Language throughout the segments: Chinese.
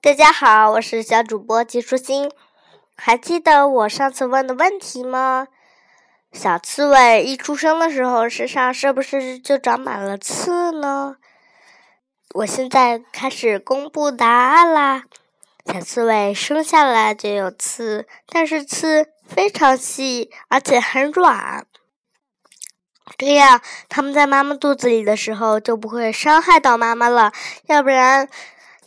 大家好，我是小主播季舒心。还记得我上次问的问题吗？小刺猬一出生的时候，身上是不是就长满了刺呢？我现在开始公布答案啦。小刺猬生下来就有刺，但是刺非常细，而且很软。这样，它们在妈妈肚子里的时候就不会伤害到妈妈了。要不然，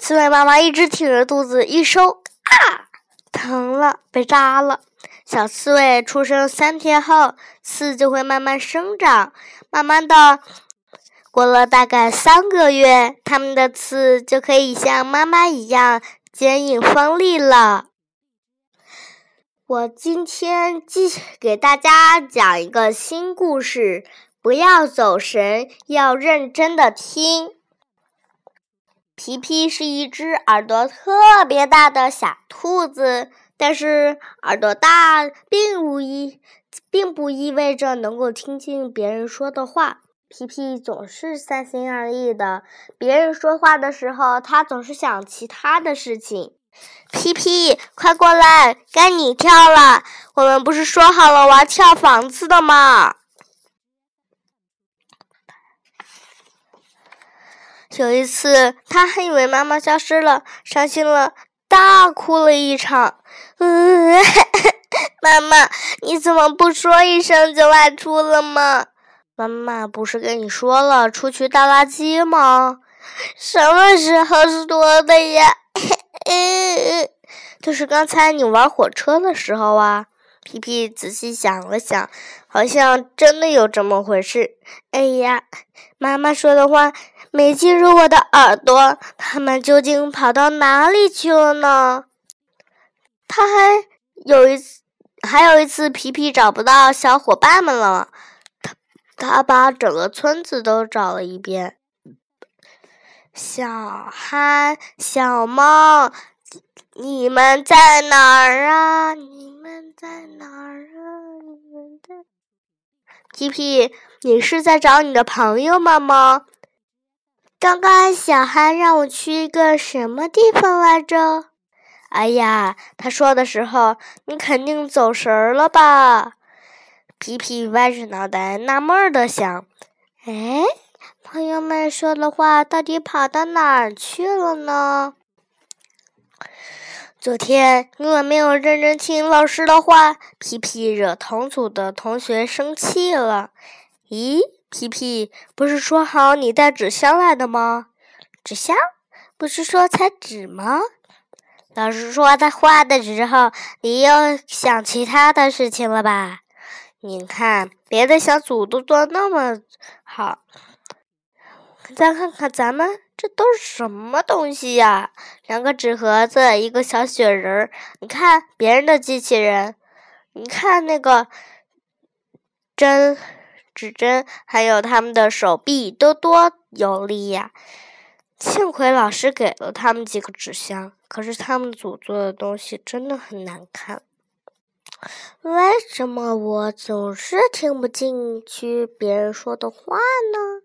刺猬妈妈一直挺着肚子，一收啊，疼了，被扎了。小刺猬出生三天后，刺就会慢慢生长，慢慢的，过了大概三个月，它们的刺就可以像妈妈一样坚硬锋利了。我今天继续给大家讲一个新故事，不要走神，要认真的听。皮皮是一只耳朵特别大的小兔子。但是耳朵大并不意，并不意味着能够听进别人说的话。皮皮总是三心二意的，别人说话的时候，他总是想其他的事情。皮皮，快过来，该你跳了。我们不是说好了玩跳房子的吗？有一次，他还以为妈妈消失了，伤心了。大哭了一场，妈妈，你怎么不说一声就外出了吗？妈妈不是跟你说了出去倒垃圾吗？什么时候说的呀？就是刚才你玩火车的时候啊。皮皮仔细想了想，好像真的有这么回事。哎呀，妈妈说的话。没进入我的耳朵，他们究竟跑到哪里去了呢？他还有一次，还有一次，皮皮找不到小伙伴们了，他他把整个村子都找了一遍。小憨、小猫，你们在哪儿啊？你们在哪儿啊？你们在？皮皮，你是在找你的朋友们吗？刚刚小憨让我去一个什么地方来着？哎呀，他说的时候，你肯定走神儿了吧？皮皮歪着脑袋纳闷的想：哎，朋友们说的话到底跑到哪儿去了呢？昨天因为没有认真听老师的话，皮皮惹同组的同学生气了。咦？皮皮，不是说好你带纸箱来的吗？纸箱，不是说才纸吗？老师说他画的时候，你又想其他的事情了吧？你看，别的小组都做那么好，再看看咱们，这都是什么东西呀？两个纸盒子，一个小雪人儿。你看别人的机器人，你看那个针。指针还有他们的手臂都多有力呀！幸亏老师给了他们几个纸箱，可是他们组做的东西真的很难看。为什么我总是听不进去别人说的话呢？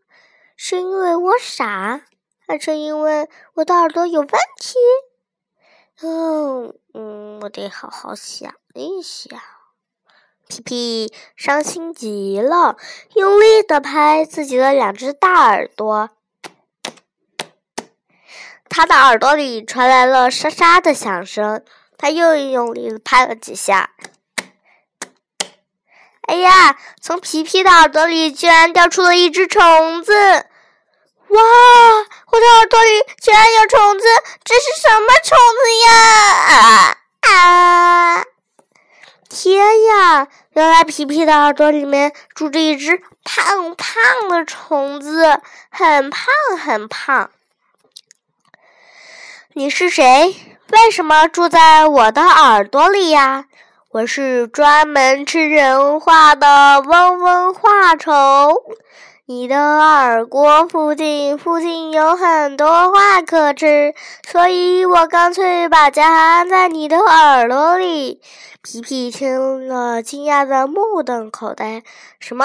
是因为我傻，还是因为我的耳朵有问题？嗯嗯，我得好好想一想。皮皮伤心极了，用力的拍自己的两只大耳朵。他的耳朵里传来了沙沙的响声，他又用力的拍了几下。哎呀！从皮皮的耳朵里居然掉出了一只虫子！哇！我的耳朵里居然有虫子！这是什么虫子呀？啊！天呀！原来皮皮的耳朵里面住着一只胖胖的虫子，很胖很胖。你是谁？为什么住在我的耳朵里呀？我是专门吃人话的嗡嗡话虫。你的耳朵附近，附近有很多话可吃，所以我干脆把家安在你的耳朵里。皮皮听了，惊讶的目瞪口呆。什么？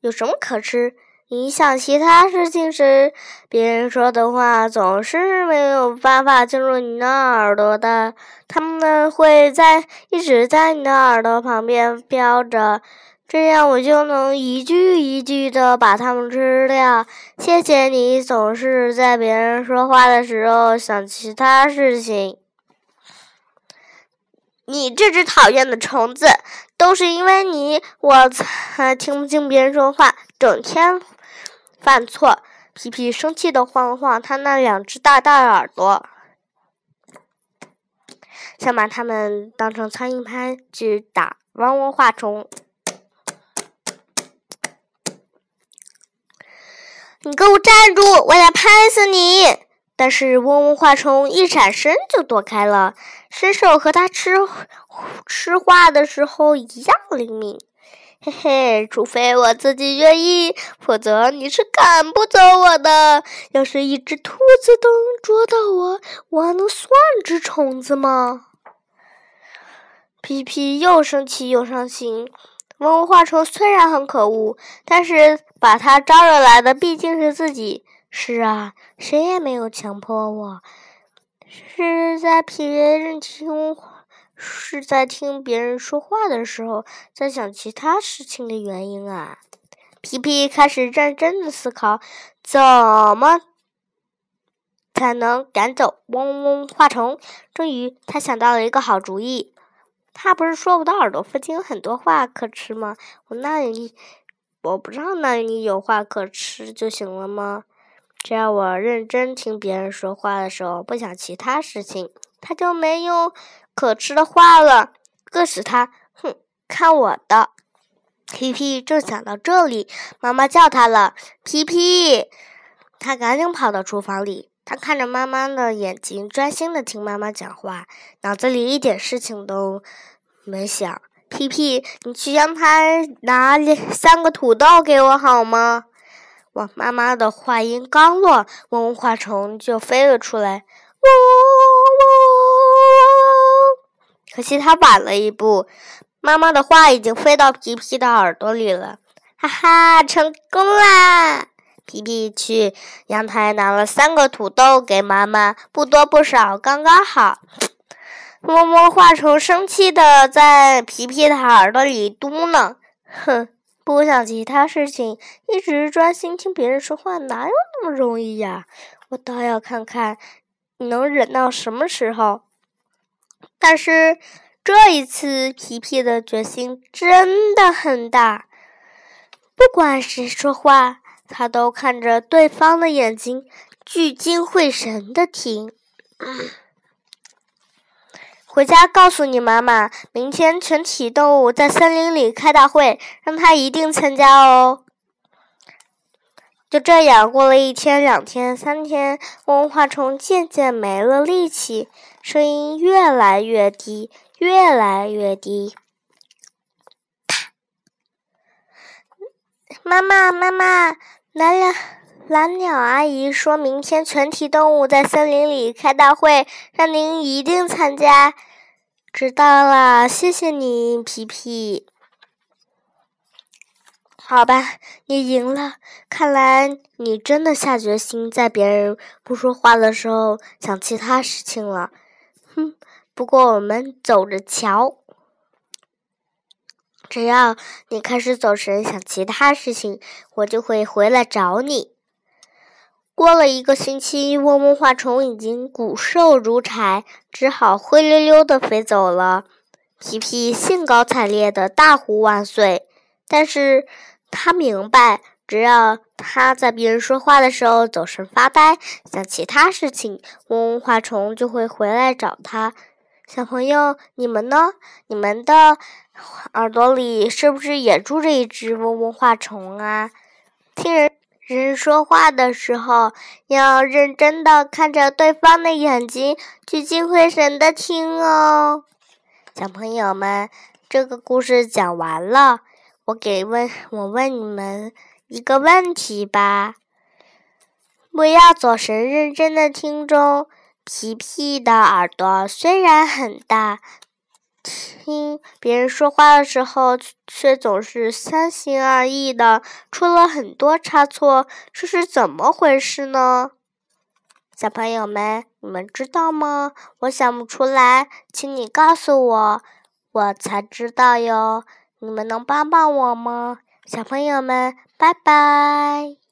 有什么可吃？你想其他事情时，别人说的话总是没有办法进入你的耳朵的。他们会在一直在你的耳朵旁边飘着，这样我就能一句一句的把它们吃掉。谢谢你总是在别人说话的时候想其他事情。你这只讨厌的虫子，都是因为你，我才听不清别人说话，整天犯错。皮皮生气的晃了晃他那两只大大耳朵，想把它们当成苍蝇拍去打嗡嗡画虫。你给我站住！我要拍死你！但是嗡嗡画虫一闪身就躲开了，身手和它吃吃话的时候一样灵敏。嘿嘿，除非我自己愿意，否则你是赶不走我的。要是一只兔子都能捉到我，我还能算只虫子吗？皮皮又生气又伤心。文化虫虽然很可恶，但是把它招惹来的毕竟是自己。是啊，谁也没有强迫我，是在别人听，是在听别人说话的时候，在想其他事情的原因啊。皮皮开始认真的思考，怎么才能赶走嗡嗡画虫。终于，他想到了一个好主意。他不是说我的耳朵附近有很多话可吃吗？我那里，我不知道那里有话可吃就行了吗？只要我认真听别人说话的时候，不想其他事情，他就没有可吃的话了。饿死他！哼，看我的！皮皮正想到这里，妈妈叫他了。皮皮，他赶紧跑到厨房里。他看着妈妈的眼睛，专心的听妈妈讲话，脑子里一点事情都没想。皮皮，你去阳台拿三个土豆给我好吗？我妈妈的话音刚落，嗡嗡画虫就飞了出来，嗡嗡嗡。可惜他晚了一步，妈妈的话已经飞到皮皮的耳朵里了。哈哈，成功啦！皮皮去阳台拿了三个土豆给妈妈，不多不少，刚刚好。摸摸画虫生气的在皮皮的耳朵里嘟囔：“哼。”不想其他事情，一直专心听别人说话，哪有那么容易呀？我倒要看看你能忍到什么时候。但是这一次，皮皮的决心真的很大。不管谁说话，他都看着对方的眼睛，聚精会神的听。回家告诉你妈妈，明天全体动物在森林里开大会，让她一定参加哦。就这样过了一天、两天、三天，嗡嗡花虫渐渐没了力气，声音越来越低，越来越低。妈妈，妈妈，蓝鸟蓝鸟阿姨说明天全体动物在森林里开大会，让您一定参加。知道了，谢谢你，皮皮。好吧，你赢了。看来你真的下决心在别人不说话的时候想其他事情了。哼，不过我们走着瞧。只要你开始走神想其他事情，我就会回来找你。过了一个星期，嗡嗡画虫已经骨瘦如柴，只好灰溜溜的飞走了。皮皮兴高采烈的大呼万岁，但是他明白，只要他在别人说话的时候走神发呆，想其他事情，嗡嗡花虫就会回来找他。小朋友，你们呢？你们的耳朵里是不是也住着一只嗡嗡花虫啊？听人。人说话的时候，要认真的看着对方的眼睛，聚精会神的听哦。小朋友们，这个故事讲完了，我给问，我问你们一个问题吧。不要走神，认真的听中。皮皮的耳朵虽然很大，听别人说话的时候，却总是三心二意的，出了很多差错，这是怎么回事呢？小朋友们，你们知道吗？我想不出来，请你告诉我，我才知道哟。你们能帮帮我吗？小朋友们，拜拜。